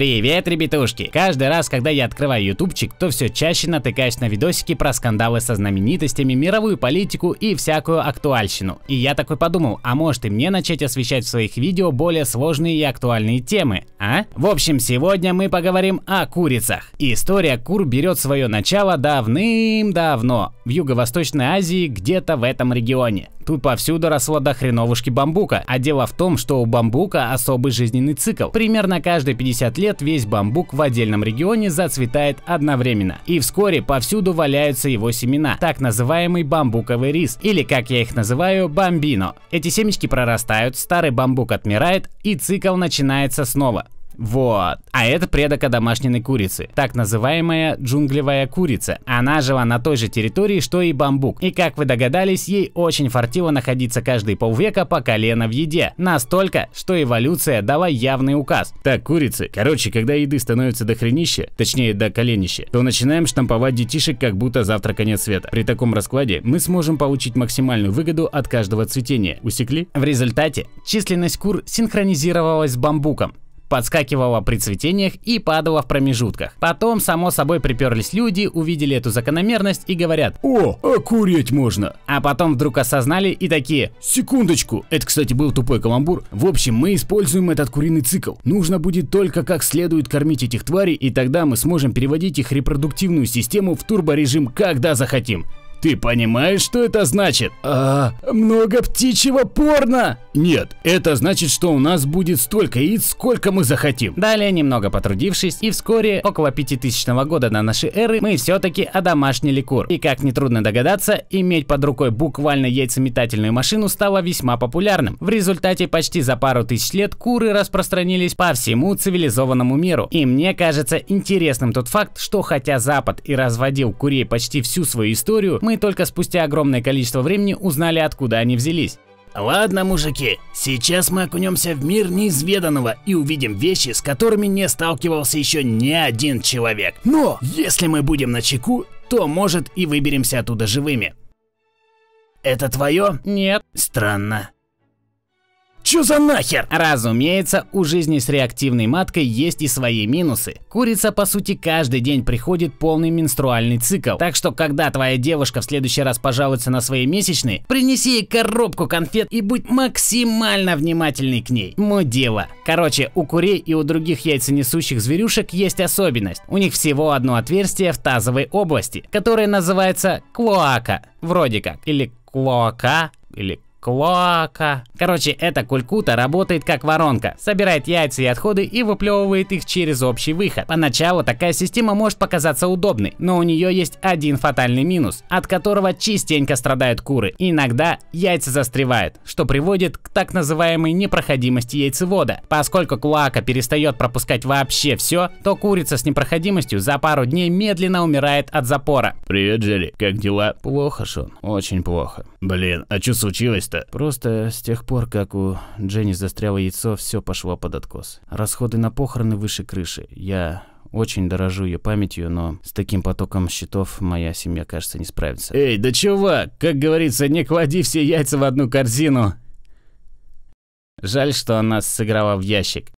Привет, ребятушки! Каждый раз, когда я открываю ютубчик, то все чаще натыкаюсь на видосики про скандалы со знаменитостями, мировую политику и всякую актуальщину. И я такой подумал, а может и мне начать освещать в своих видео более сложные и актуальные темы, а? В общем, сегодня мы поговорим о курицах. История кур берет свое начало давным-давно, в Юго-Восточной Азии, где-то в этом регионе. Тут повсюду росло до хреновушки бамбука, а дело в том, что у бамбука особый жизненный цикл. Примерно каждые 50 лет весь бамбук в отдельном регионе зацветает одновременно. И вскоре повсюду валяются его семена, так называемый бамбуковый рис, или как я их называю, бамбино. Эти семечки прорастают, старый бамбук отмирает и цикл начинается снова. Вот. А это предок домашней курицы, так называемая джунглевая курица. Она жила на той же территории, что и бамбук. И как вы догадались, ей очень фартило находиться каждые полвека по колено в еде. Настолько, что эволюция дала явный указ. Так, курицы, короче, когда еды становится до хренища, точнее до коленища, то начинаем штамповать детишек, как будто завтра конец света. При таком раскладе мы сможем получить максимальную выгоду от каждого цветения. Усекли? В результате численность кур синхронизировалась с бамбуком подскакивала при цветениях и падала в промежутках. Потом, само собой, приперлись люди, увидели эту закономерность и говорят «О, окуреть можно!» А потом вдруг осознали и такие «Секундочку!» Это, кстати, был тупой каламбур. В общем, мы используем этот куриный цикл. Нужно будет только как следует кормить этих тварей, и тогда мы сможем переводить их репродуктивную систему в турборежим, когда захотим. Ты понимаешь, что это значит? А, много птичьего порно! Нет, это значит, что у нас будет столько яиц, сколько мы захотим. Далее, немного потрудившись, и вскоре, около 5000 года на нашей эры, мы все-таки одомашнили кур. И как нетрудно догадаться, иметь под рукой буквально яйцеметательную машину стало весьма популярным. В результате почти за пару тысяч лет куры распространились по всему цивилизованному миру. И мне кажется интересным тот факт, что хотя Запад и разводил курей почти всю свою историю, мы только спустя огромное количество времени узнали, откуда они взялись. Ладно, мужики, сейчас мы окунемся в мир неизведанного и увидим вещи, с которыми не сталкивался еще ни один человек. Но если мы будем на чеку, то может и выберемся оттуда живыми. Это твое? Нет. Странно. Чё за нахер? Разумеется, у жизни с реактивной маткой есть и свои минусы. Курица, по сути, каждый день приходит полный менструальный цикл. Так что, когда твоя девушка в следующий раз пожалуется на свои месячные, принеси ей коробку конфет и будь максимально внимательный к ней. Мой дело. Короче, у курей и у других яйценесущих зверюшек есть особенность. У них всего одно отверстие в тазовой области, которое называется клоака. Вроде как. Или клоака, или Клоака. Короче, эта кулькута работает как воронка, собирает яйца и отходы и выплевывает их через общий выход. Поначалу такая система может показаться удобной, но у нее есть один фатальный минус, от которого частенько страдают куры. Иногда яйца застревают, что приводит к так называемой непроходимости яйцевода. Поскольку клоака перестает пропускать вообще все, то курица с непроходимостью за пару дней медленно умирает от запора. Привет, Джерри, как дела? Плохо, Шон, очень плохо. Блин, а что случилось? Просто. Просто с тех пор, как у Дженни застряло яйцо, все пошло под откос. Расходы на похороны выше крыши. Я очень дорожу ее памятью, но с таким потоком счетов моя семья, кажется, не справится. Эй, да чувак, как говорится, не клади все яйца в одну корзину. Жаль, что она сыграла в ящик.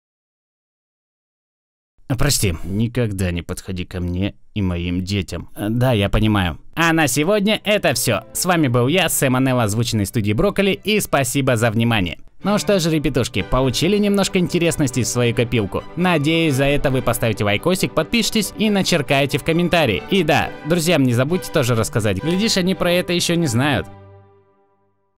Прости, никогда не подходи ко мне и моим детям. Да, я понимаю. А на сегодня это все. С вами был я, Сэм Анелл, озвученный студии Брокколи, и спасибо за внимание. Ну что же, ребятушки, получили немножко интересностей в свою копилку. Надеюсь, за это вы поставите лайкосик, подпишитесь и начеркаете в комментарии. И да, друзьям не забудьте тоже рассказать, глядишь, они про это еще не знают.